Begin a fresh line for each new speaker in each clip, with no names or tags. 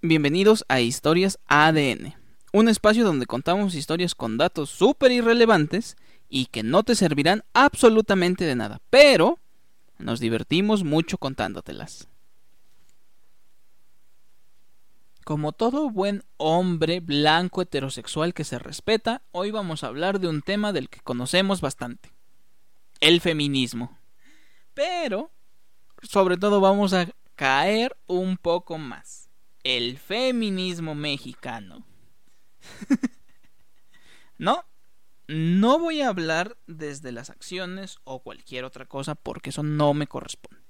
Bienvenidos a Historias ADN, un espacio donde contamos historias con datos súper irrelevantes y que no te servirán absolutamente de nada, pero nos divertimos mucho contándotelas. Como todo buen hombre blanco heterosexual que se respeta, hoy vamos a hablar de un tema del que conocemos bastante, el feminismo. Pero sobre todo vamos a caer un poco más. El feminismo mexicano. no, no voy a hablar desde las acciones o cualquier otra cosa porque eso no me corresponde.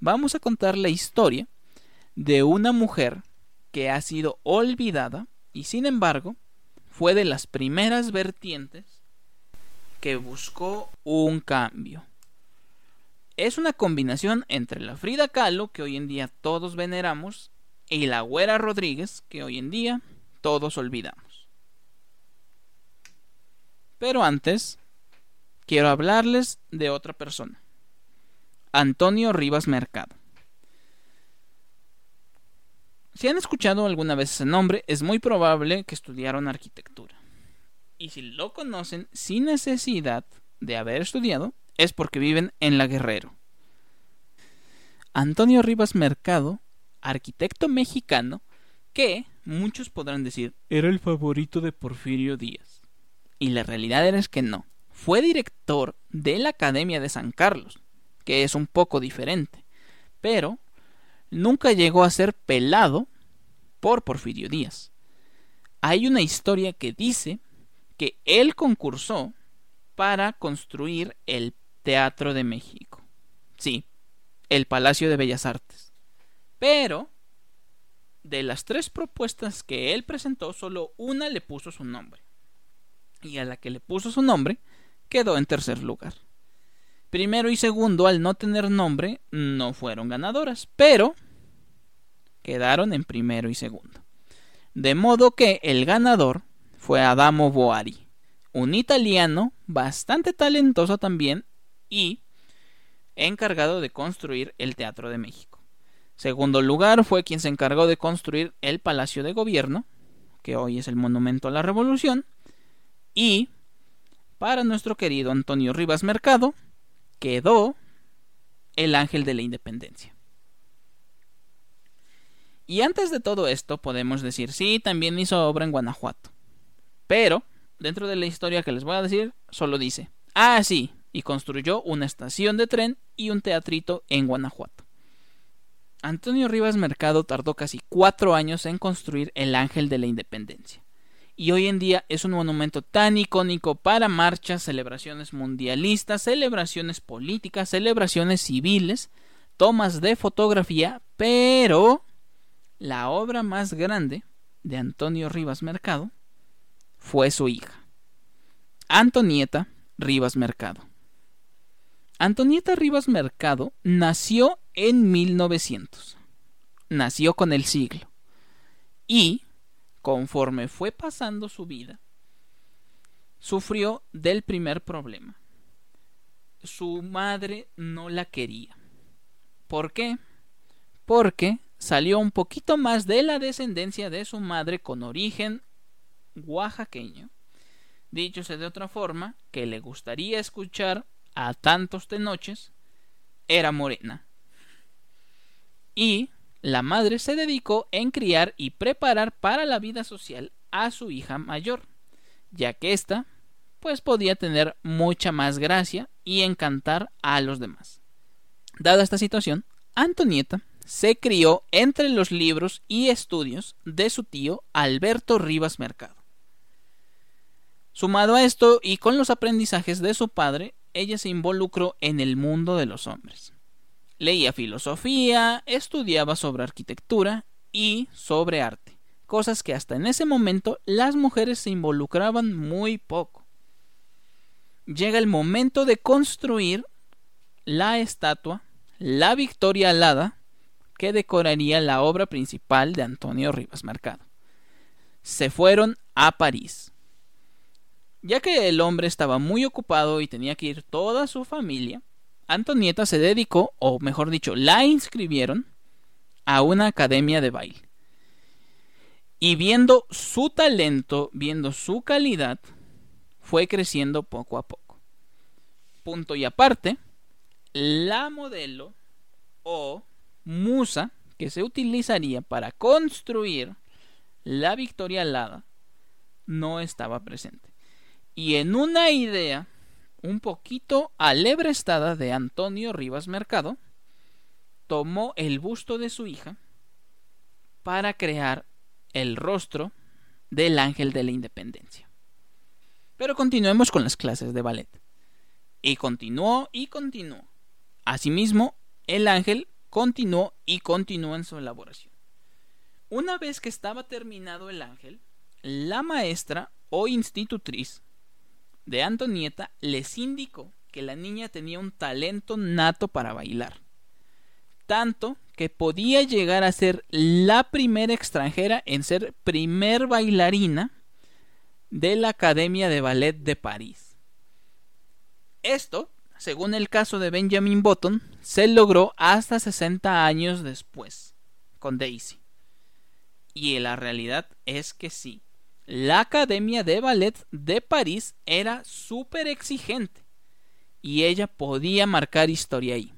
Vamos a contar la historia de una mujer que ha sido olvidada y sin embargo fue de las primeras vertientes que buscó un cambio es una combinación entre la Frida Kahlo, que hoy en día todos veneramos, y la Güera Rodríguez, que hoy en día todos olvidamos. Pero antes, quiero hablarles de otra persona. Antonio Rivas Mercado. Si han escuchado alguna vez ese nombre, es muy probable que estudiaron arquitectura. Y si lo conocen sin necesidad de haber estudiado, es porque viven en La Guerrero. Antonio Rivas Mercado, arquitecto mexicano, que muchos podrán decir era el favorito de Porfirio Díaz. Y la realidad es que no. Fue director de la Academia de San Carlos, que es un poco diferente, pero nunca llegó a ser pelado por Porfirio Díaz. Hay una historia que dice que él concursó para construir el Teatro de México. Sí, el Palacio de Bellas Artes. Pero, de las tres propuestas que él presentó, solo una le puso su nombre. Y a la que le puso su nombre, quedó en tercer lugar. Primero y segundo, al no tener nombre, no fueron ganadoras, pero quedaron en primero y segundo. De modo que el ganador fue Adamo Boari, un italiano bastante talentoso también y encargado de construir el Teatro de México. Segundo lugar fue quien se encargó de construir el Palacio de Gobierno, que hoy es el Monumento a la Revolución, y para nuestro querido Antonio Rivas Mercado quedó el Ángel de la Independencia. Y antes de todo esto podemos decir, sí, también hizo obra en Guanajuato. Pero, dentro de la historia que les voy a decir, solo dice, ah, sí, y construyó una estación de tren y un teatrito en Guanajuato. Antonio Rivas Mercado tardó casi cuatro años en construir el Ángel de la Independencia, y hoy en día es un monumento tan icónico para marchas, celebraciones mundialistas, celebraciones políticas, celebraciones civiles, tomas de fotografía, pero la obra más grande de Antonio Rivas Mercado fue su hija, Antonieta Rivas Mercado. Antonieta Rivas Mercado nació en 1900. Nació con el siglo. Y, conforme fue pasando su vida, sufrió del primer problema. Su madre no la quería. ¿Por qué? Porque salió un poquito más de la descendencia de su madre con origen oaxaqueño. Dicho de otra forma, que le gustaría escuchar a tantos de noches era morena. Y la madre se dedicó en criar y preparar para la vida social a su hija mayor, ya que ésta pues podía tener mucha más gracia y encantar a los demás. Dada esta situación, Antonieta se crió entre los libros y estudios de su tío Alberto Rivas Mercado. Sumado a esto y con los aprendizajes de su padre, ella se involucró en el mundo de los hombres. Leía filosofía, estudiaba sobre arquitectura y sobre arte, cosas que hasta en ese momento las mujeres se involucraban muy poco. Llega el momento de construir la estatua, la Victoria Alada, que decoraría la obra principal de Antonio Rivas Mercado. Se fueron a París. Ya que el hombre estaba muy ocupado y tenía que ir toda su familia, Antonieta se dedicó, o mejor dicho, la inscribieron a una academia de baile. Y viendo su talento, viendo su calidad, fue creciendo poco a poco. Punto y aparte, la modelo o musa que se utilizaría para construir la Victoria Alada no estaba presente. Y en una idea un poquito alebrestada de Antonio Rivas Mercado, tomó el busto de su hija para crear el rostro del ángel de la independencia. Pero continuemos con las clases de ballet. Y continuó y continuó. Asimismo, el ángel continuó y continuó en su elaboración. Una vez que estaba terminado el ángel, la maestra o institutriz de Antonieta les indicó que la niña tenía un talento nato para bailar, tanto que podía llegar a ser la primera extranjera en ser primer bailarina de la Academia de Ballet de París. Esto, según el caso de Benjamin Button, se logró hasta 60 años después, con Daisy. Y la realidad es que sí, la Academia de Ballet de París era súper exigente y ella podía marcar historia ahí.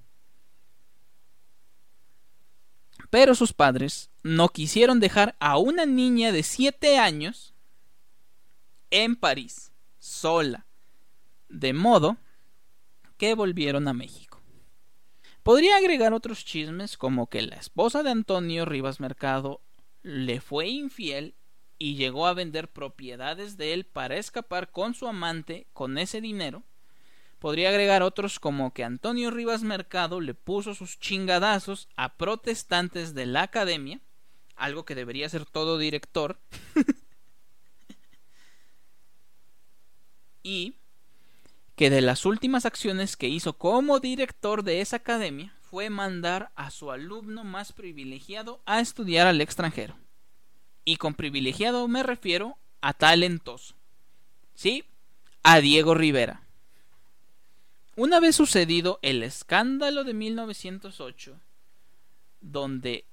Pero sus padres no quisieron dejar a una niña de 7 años en París, sola, de modo que volvieron a México. Podría agregar otros chismes como que la esposa de Antonio Rivas Mercado le fue infiel y llegó a vender propiedades de él para escapar con su amante con ese dinero. Podría agregar otros como que Antonio Rivas Mercado le puso sus chingadazos a protestantes de la academia, algo que debería ser todo director. y que de las últimas acciones que hizo como director de esa academia fue mandar a su alumno más privilegiado a estudiar al extranjero. Y con privilegiado me refiero a talentoso. ¿Sí? A Diego Rivera. Una vez sucedido el escándalo de 1908, donde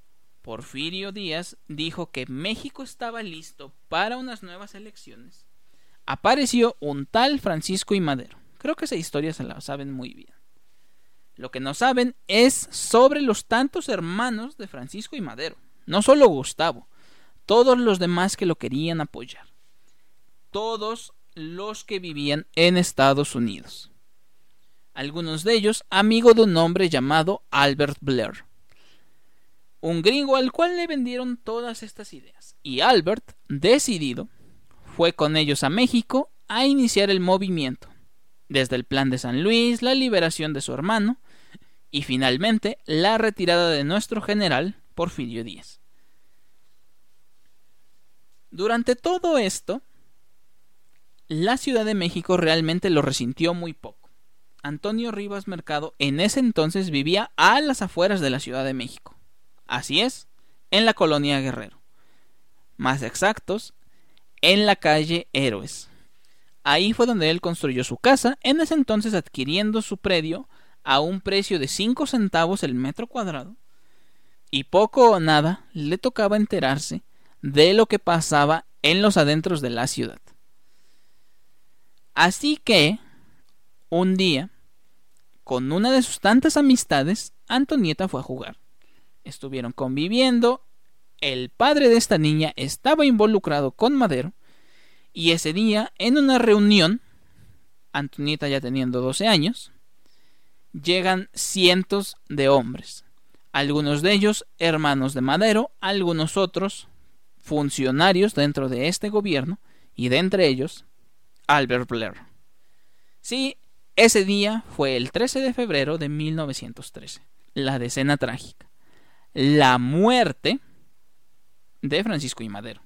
Porfirio Díaz dijo que México estaba listo para unas nuevas elecciones, apareció un tal Francisco y Madero. Creo que esa historia se la saben muy bien. Lo que no saben es sobre los tantos hermanos de Francisco y Madero, no solo Gustavo, todos los demás que lo querían apoyar, todos los que vivían en Estados Unidos. Algunos de ellos amigo de un hombre llamado Albert Blair, un gringo al cual le vendieron todas estas ideas. Y Albert, decidido, fue con ellos a México a iniciar el movimiento, desde el plan de San Luis, la liberación de su hermano y finalmente la retirada de nuestro general Porfirio Díaz. Durante todo esto, la Ciudad de México realmente lo resintió muy poco. Antonio Rivas Mercado en ese entonces vivía a las afueras de la Ciudad de México. Así es, en la colonia Guerrero. Más exactos, en la calle Héroes. Ahí fue donde él construyó su casa, en ese entonces adquiriendo su predio a un precio de 5 centavos el metro cuadrado. Y poco o nada le tocaba enterarse de lo que pasaba en los adentros de la ciudad. Así que, un día, con una de sus tantas amistades, Antonieta fue a jugar. Estuvieron conviviendo, el padre de esta niña estaba involucrado con Madero, y ese día, en una reunión, Antonieta ya teniendo 12 años, llegan cientos de hombres, algunos de ellos hermanos de Madero, algunos otros funcionarios dentro de este gobierno y de entre ellos Albert Blair. Sí, ese día fue el 13 de febrero de 1913. la decena trágica, la muerte de Francisco y Madero.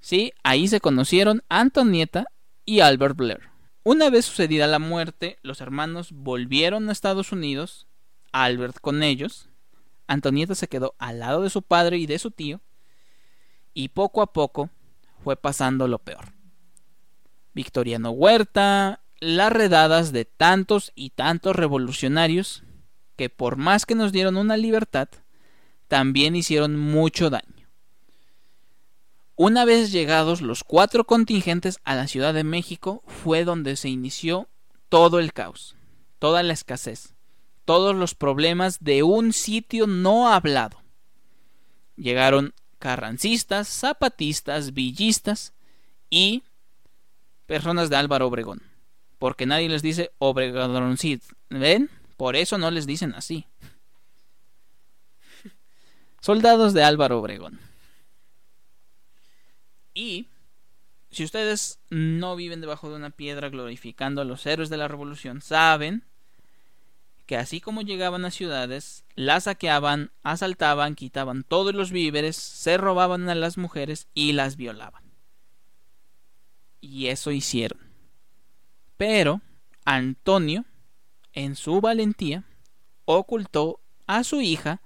Sí, ahí se conocieron Antonieta y Albert Blair. Una vez sucedida la muerte, los hermanos volvieron a Estados Unidos, Albert con ellos. Antonieta se quedó al lado de su padre y de su tío, y poco a poco fue pasando lo peor. Victoriano Huerta, las redadas de tantos y tantos revolucionarios que por más que nos dieron una libertad, también hicieron mucho daño. Una vez llegados los cuatro contingentes a la Ciudad de México fue donde se inició todo el caos, toda la escasez, todos los problemas de un sitio no hablado. Llegaron carrancistas, zapatistas, villistas y personas de Álvaro Obregón, porque nadie les dice Obregoncid, ¿ven? Por eso no les dicen así. Soldados de Álvaro Obregón. Y si ustedes no viven debajo de una piedra glorificando a los héroes de la revolución, saben que así como llegaban a ciudades, las saqueaban, asaltaban, quitaban todos los víveres, se robaban a las mujeres y las violaban. Y eso hicieron. Pero Antonio, en su valentía, ocultó a su hija,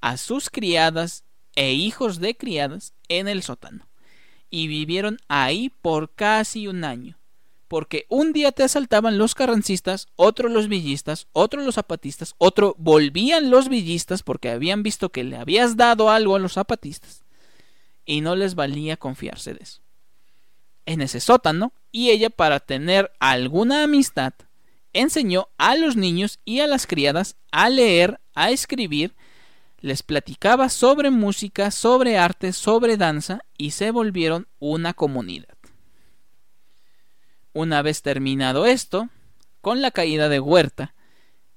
a sus criadas e hijos de criadas en el sótano y vivieron ahí por casi un año. Porque un día te asaltaban los carrancistas, otro los villistas, otro los zapatistas, otro volvían los villistas porque habían visto que le habías dado algo a los zapatistas. Y no les valía confiarse de eso. En ese sótano, y ella para tener alguna amistad, enseñó a los niños y a las criadas a leer, a escribir les platicaba sobre música, sobre arte, sobre danza y se volvieron una comunidad. Una vez terminado esto, con la caída de Huerta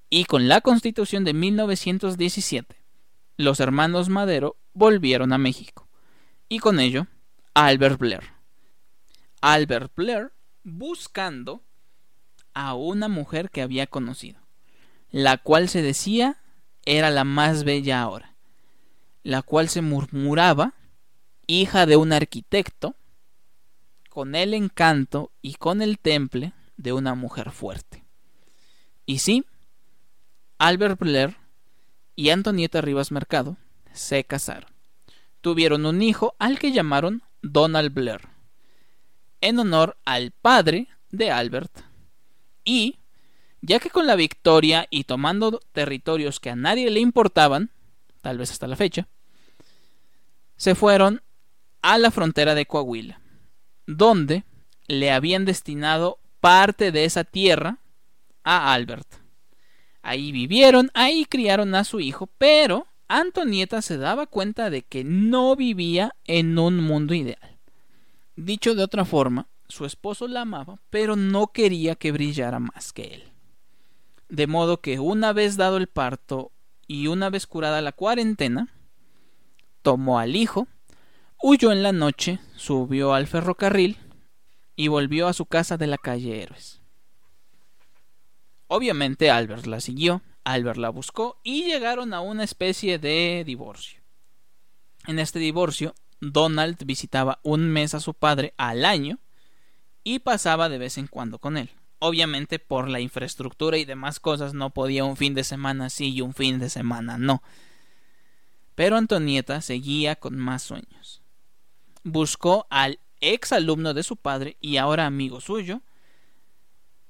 y con la constitución de 1917, los hermanos Madero volvieron a México y con ello Albert Blair. Albert Blair buscando a una mujer que había conocido, la cual se decía era la más bella ahora, la cual se murmuraba, hija de un arquitecto, con el encanto y con el temple de una mujer fuerte. Y sí, Albert Blair y Antonieta Rivas Mercado se casaron. Tuvieron un hijo al que llamaron Donald Blair, en honor al padre de Albert, y ya que con la victoria y tomando territorios que a nadie le importaban, tal vez hasta la fecha, se fueron a la frontera de Coahuila, donde le habían destinado parte de esa tierra a Albert. Ahí vivieron, ahí criaron a su hijo, pero Antonieta se daba cuenta de que no vivía en un mundo ideal. Dicho de otra forma, su esposo la amaba, pero no quería que brillara más que él. De modo que una vez dado el parto y una vez curada la cuarentena, tomó al hijo, huyó en la noche, subió al ferrocarril y volvió a su casa de la calle Héroes. Obviamente Albert la siguió, Albert la buscó y llegaron a una especie de divorcio. En este divorcio, Donald visitaba un mes a su padre al año y pasaba de vez en cuando con él. Obviamente por la infraestructura y demás cosas no podía un fin de semana sí y un fin de semana no. Pero Antonieta seguía con más sueños. Buscó al ex alumno de su padre y ahora amigo suyo,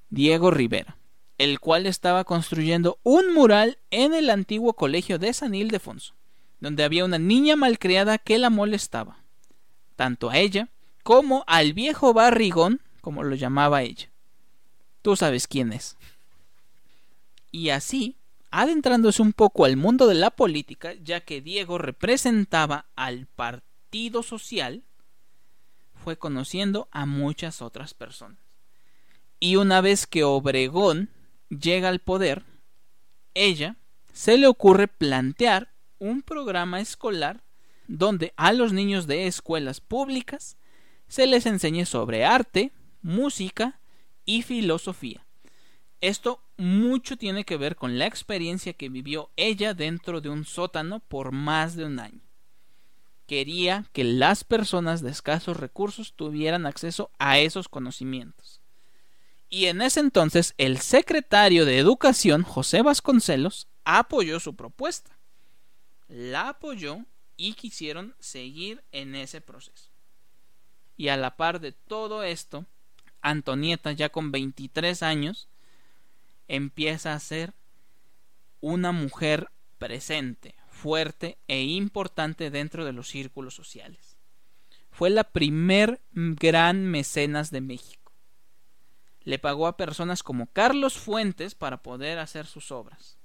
Diego Rivera, el cual estaba construyendo un mural en el antiguo colegio de San Ildefonso, donde había una niña malcriada que la molestaba, tanto a ella como al viejo barrigón, como lo llamaba ella. Tú sabes quién es. Y así, adentrándose un poco al mundo de la política, ya que Diego representaba al Partido Social, conociendo a muchas otras personas. Y una vez que Obregón llega al poder, ella se le ocurre plantear un programa escolar donde a los niños de escuelas públicas se les enseñe sobre arte, música y filosofía, Esto mucho tiene que ver con la experiencia que vivió ella dentro de un sótano por más de un año. Quería que las personas de escasos recursos tuvieran acceso a esos conocimientos. Y en ese entonces el secretario de Educación, José Vasconcelos, apoyó su propuesta. La apoyó y quisieron seguir en ese proceso. Y a la par de todo esto, Antonieta, ya con 23 años, empieza a ser una mujer presente, fuerte e importante dentro de los círculos sociales. Fue la primer gran mecenas de México. Le pagó a personas como Carlos Fuentes para poder hacer sus obras.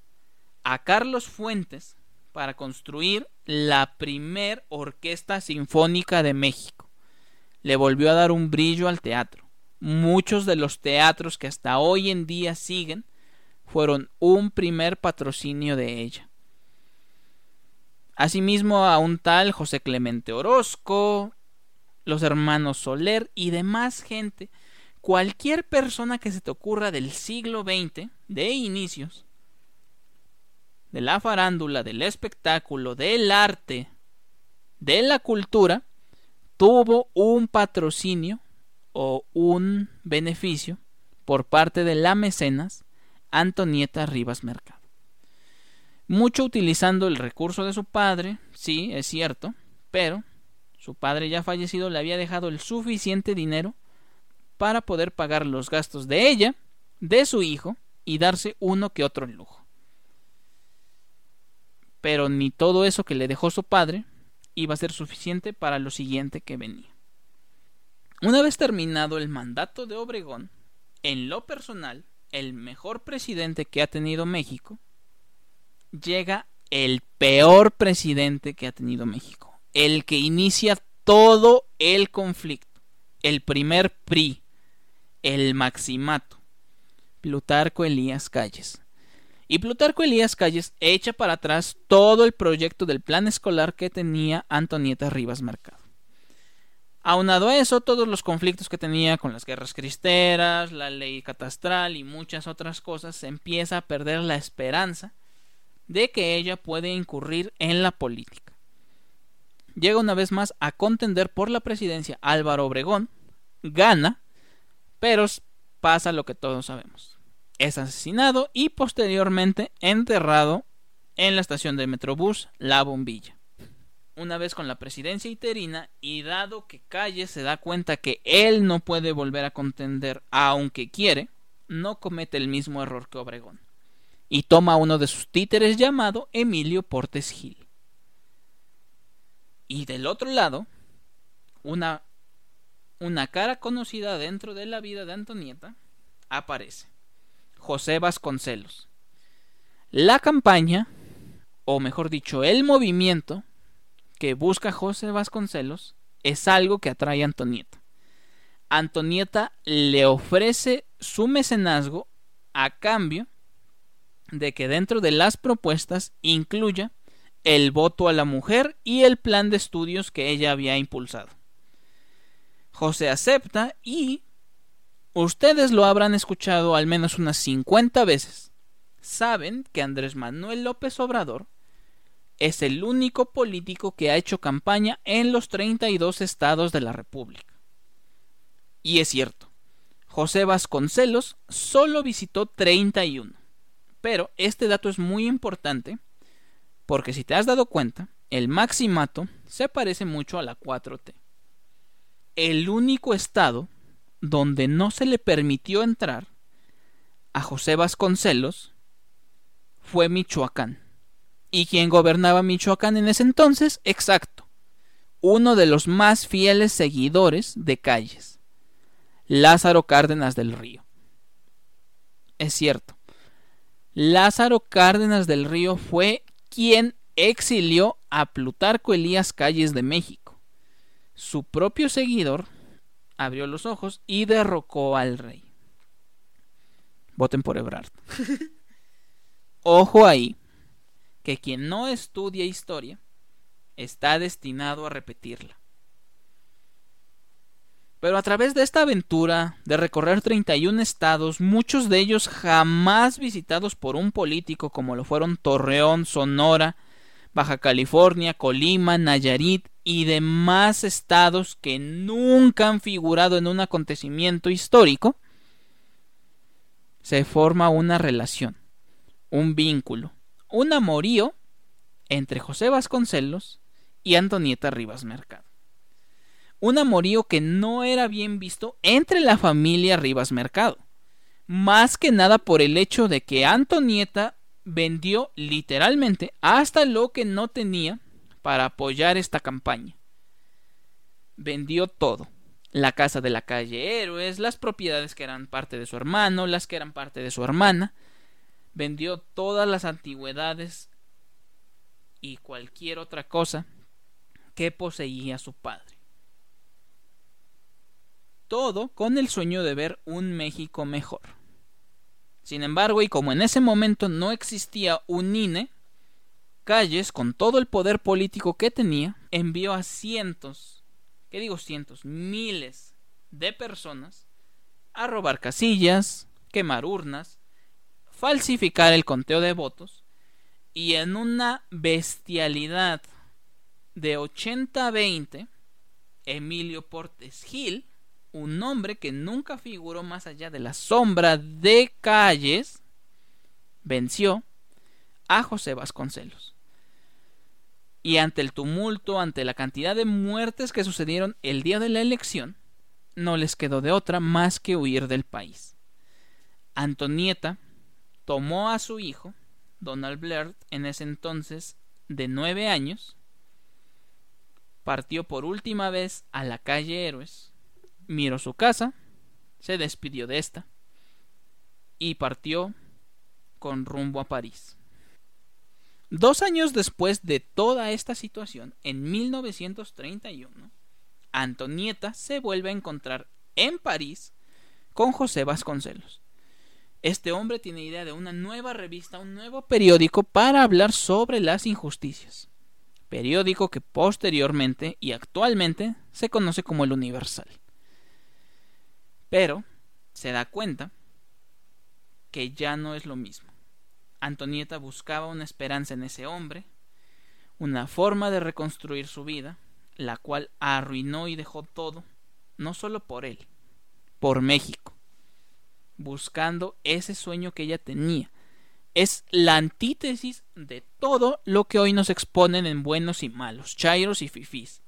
A Carlos Fuentes para construir la primer orquesta sinfónica de México. Le volvió a dar un brillo al teatro. Muchos de los teatros que hasta hoy en día siguen fueron un primer patrocinio de ella. Asimismo a un tal José Clemente Orozco, los hermanos Soler y demás gente, cualquier persona que se te ocurra del siglo XX, de inicios, de la farándula, del espectáculo, del arte, de la cultura, tuvo un patrocinio o un beneficio por parte de la mecenas Antonieta Rivas Mercado. Mucho utilizando el recurso de su padre, sí, es cierto, pero su padre ya fallecido le había dejado el suficiente dinero para poder pagar los gastos de ella, de su hijo y darse uno que otro lujo pero ni todo eso que le dejó su padre iba a ser suficiente para lo siguiente que venía. Una vez terminado el mandato de Obregón, en lo personal, el mejor presidente que ha tenido México, llega el peor presidente que ha tenido México, el que inicia todo el conflicto, el primer PRI, el maximato, Plutarco Elías Calles y Plutarco Elías Calles echa para atrás todo el proyecto del plan escolar que tenía Antonieta Rivas Mercado. Aunado a eso, todos los conflictos que tenía con las guerras cristeras, la ley catastral y muchas otras cosas, se empieza a perder la esperanza de que ella puede incurrir en la política. Llega una vez más a contender por la presidencia Álvaro Obregón, gana, pero pasa lo que todos sabemos es asesinado y posteriormente enterrado en la estación de Metrobús La Bombilla. Una vez con la presidencia interina y dado que Calle se da cuenta que él no puede volver a contender aunque quiere, no comete el mismo error que Obregón y toma uno de sus títeres llamado Emilio Portes Gil. Y del otro lado, una, una cara conocida dentro de la vida de Antonieta aparece. José Vasconcelos. La campaña, o mejor dicho, el movimiento que busca José Vasconcelos es algo que atrae a Antonieta. Antonieta le ofrece su mecenazgo a cambio de que dentro de las propuestas incluya el voto a la mujer y el plan de estudios que ella había impulsado. José acepta y Ustedes lo habrán escuchado al menos unas 50 veces. Saben que Andrés Manuel López Obrador es el único político que ha hecho campaña en los 32 estados de la República. Y es cierto, José Vasconcelos solo visitó 31. Pero este dato es muy importante porque si te has dado cuenta, el maximato se parece mucho a la 4T. El único estado donde no se le permitió entrar a José Vasconcelos fue Michoacán. ¿Y quien gobernaba Michoacán en ese entonces? Exacto. Uno de los más fieles seguidores de Calles. Lázaro Cárdenas del Río. Es cierto. Lázaro Cárdenas del Río fue quien exilió a Plutarco Elías Calles de México. Su propio seguidor abrió los ojos y derrocó al rey. Voten por Ebrard. Ojo ahí, que quien no estudia historia está destinado a repetirla. Pero a través de esta aventura de recorrer 31 estados, muchos de ellos jamás visitados por un político como lo fueron Torreón, Sonora, Baja California, Colima, Nayarit y demás estados que nunca han figurado en un acontecimiento histórico, se forma una relación, un vínculo, un amorío entre José Vasconcelos y Antonieta Rivas Mercado un amorío que no era bien visto entre la familia Rivas Mercado. Más que nada por el hecho de que Antonieta vendió literalmente hasta lo que no tenía para apoyar esta campaña. Vendió todo. La casa de la calle Héroes, las propiedades que eran parte de su hermano, las que eran parte de su hermana. Vendió todas las antigüedades y cualquier otra cosa que poseía su padre todo con el sueño de ver un México mejor. Sin embargo, y como en ese momento no existía un INE, Calles, con todo el poder político que tenía, envió a cientos, ¿qué digo cientos? Miles de personas a robar casillas, quemar urnas, falsificar el conteo de votos y en una bestialidad de 80-20, Emilio Portes Gil un hombre que nunca figuró más allá de la sombra de calles, venció a José Vasconcelos. Y ante el tumulto, ante la cantidad de muertes que sucedieron el día de la elección, no les quedó de otra más que huir del país. Antonieta tomó a su hijo, Donald Blair, en ese entonces de nueve años, partió por última vez a la calle Héroes, miró su casa, se despidió de esta y partió con rumbo a París. Dos años después de toda esta situación, en 1931, Antonieta se vuelve a encontrar en París con José Vasconcelos. Este hombre tiene idea de una nueva revista, un nuevo periódico para hablar sobre las injusticias. Periódico que posteriormente y actualmente se conoce como el Universal. Pero se da cuenta que ya no es lo mismo. Antonieta buscaba una esperanza en ese hombre, una forma de reconstruir su vida, la cual arruinó y dejó todo, no solo por él, por México, buscando ese sueño que ella tenía. Es la antítesis de todo lo que hoy nos exponen en buenos y malos, chairos y fifís.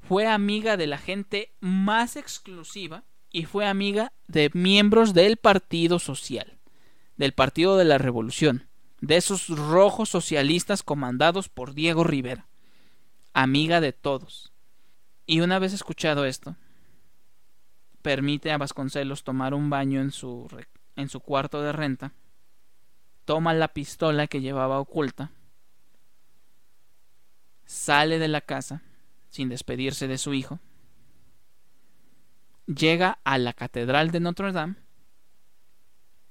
Fue amiga de la gente más exclusiva y fue amiga de miembros del Partido Social, del Partido de la Revolución, de esos rojos socialistas comandados por Diego Rivera, amiga de todos. Y una vez escuchado esto, permite a Vasconcelos tomar un baño en su, en su cuarto de renta, toma la pistola que llevaba oculta, sale de la casa sin despedirse de su hijo, llega a la Catedral de Notre Dame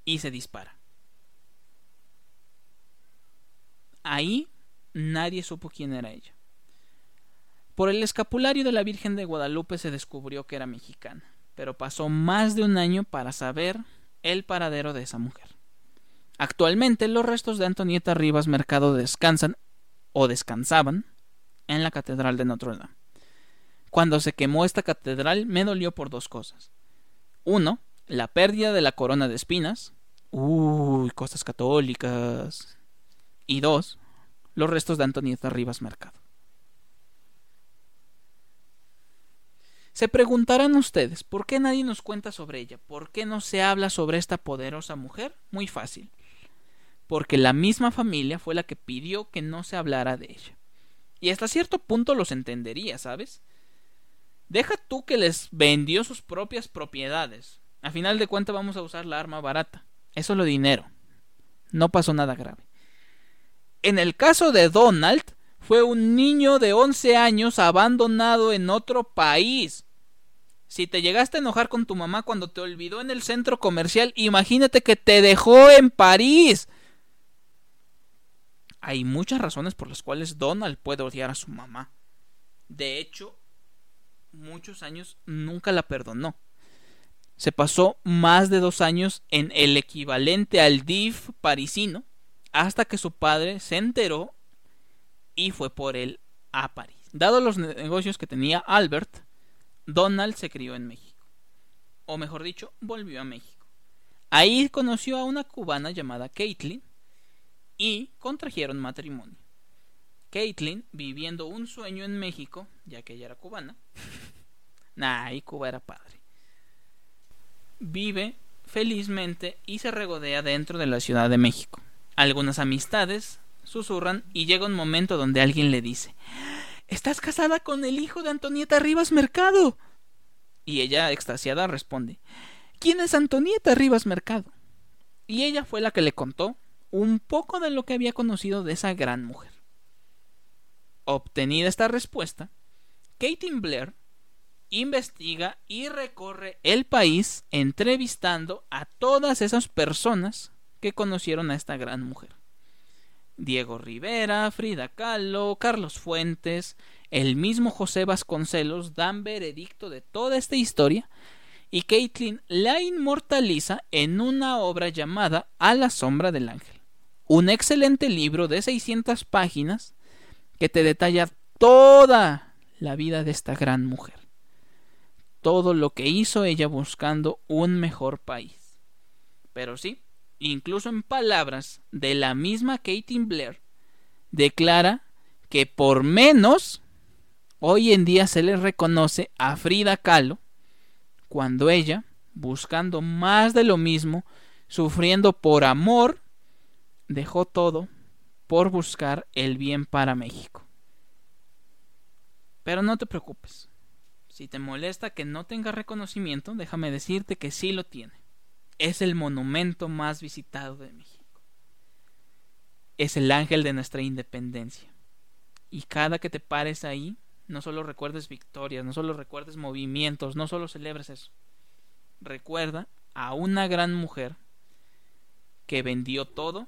y se dispara. Ahí nadie supo quién era ella. Por el escapulario de la Virgen de Guadalupe se descubrió que era mexicana, pero pasó más de un año para saber el paradero de esa mujer. Actualmente los restos de Antonieta Rivas Mercado descansan o descansaban en la Catedral de Notre Dame. Cuando se quemó esta catedral me dolió por dos cosas. Uno, la pérdida de la corona de espinas. Uy, cosas católicas. Y dos, los restos de Antonieta Rivas Mercado. Se preguntarán ustedes, ¿por qué nadie nos cuenta sobre ella? ¿Por qué no se habla sobre esta poderosa mujer? Muy fácil. Porque la misma familia fue la que pidió que no se hablara de ella. Y hasta cierto punto los entendería, ¿sabes? Deja tú que les vendió sus propias propiedades. A final de cuentas vamos a usar la arma barata. Eso es lo dinero. No pasó nada grave. En el caso de Donald, fue un niño de 11 años abandonado en otro país. Si te llegaste a enojar con tu mamá cuando te olvidó en el centro comercial, imagínate que te dejó en París. Hay muchas razones por las cuales Donald puede odiar a su mamá. De hecho, muchos años nunca la perdonó. Se pasó más de dos años en el equivalente al DIF parisino hasta que su padre se enteró y fue por él a París. Dado los negocios que tenía Albert, Donald se crió en México. O mejor dicho, volvió a México. Ahí conoció a una cubana llamada Caitlin y contrajeron matrimonio. Caitlin, viviendo un sueño en México, ya que ella era cubana, nah, y Cuba era padre, vive felizmente y se regodea dentro de la Ciudad de México. Algunas amistades susurran y llega un momento donde alguien le dice Estás casada con el hijo de Antonieta Rivas Mercado. Y ella, extasiada, responde ¿Quién es Antonieta Rivas Mercado? Y ella fue la que le contó un poco de lo que había conocido de esa gran mujer. Obtenida esta respuesta, Katie Blair investiga y recorre el país entrevistando a todas esas personas que conocieron a esta gran mujer. Diego Rivera, Frida Kahlo, Carlos Fuentes, el mismo José Vasconcelos dan veredicto de toda esta historia y Caitlin la inmortaliza en una obra llamada A la sombra del ángel, un excelente libro de 600 páginas que te detalla toda la vida de esta gran mujer, todo lo que hizo ella buscando un mejor país. Pero sí, incluso en palabras de la misma Katie Blair, declara que por menos hoy en día se le reconoce a Frida Kahlo cuando ella, buscando más de lo mismo, sufriendo por amor, dejó todo por buscar el bien para México. Pero no te preocupes. Si te molesta que no tenga reconocimiento, déjame decirte que sí lo tiene es el monumento más visitado de México. Es el ángel de nuestra independencia. Y cada que te pares ahí, no solo recuerdes victorias, no solo recuerdes movimientos, no solo celebres eso. Recuerda a una gran mujer que vendió todo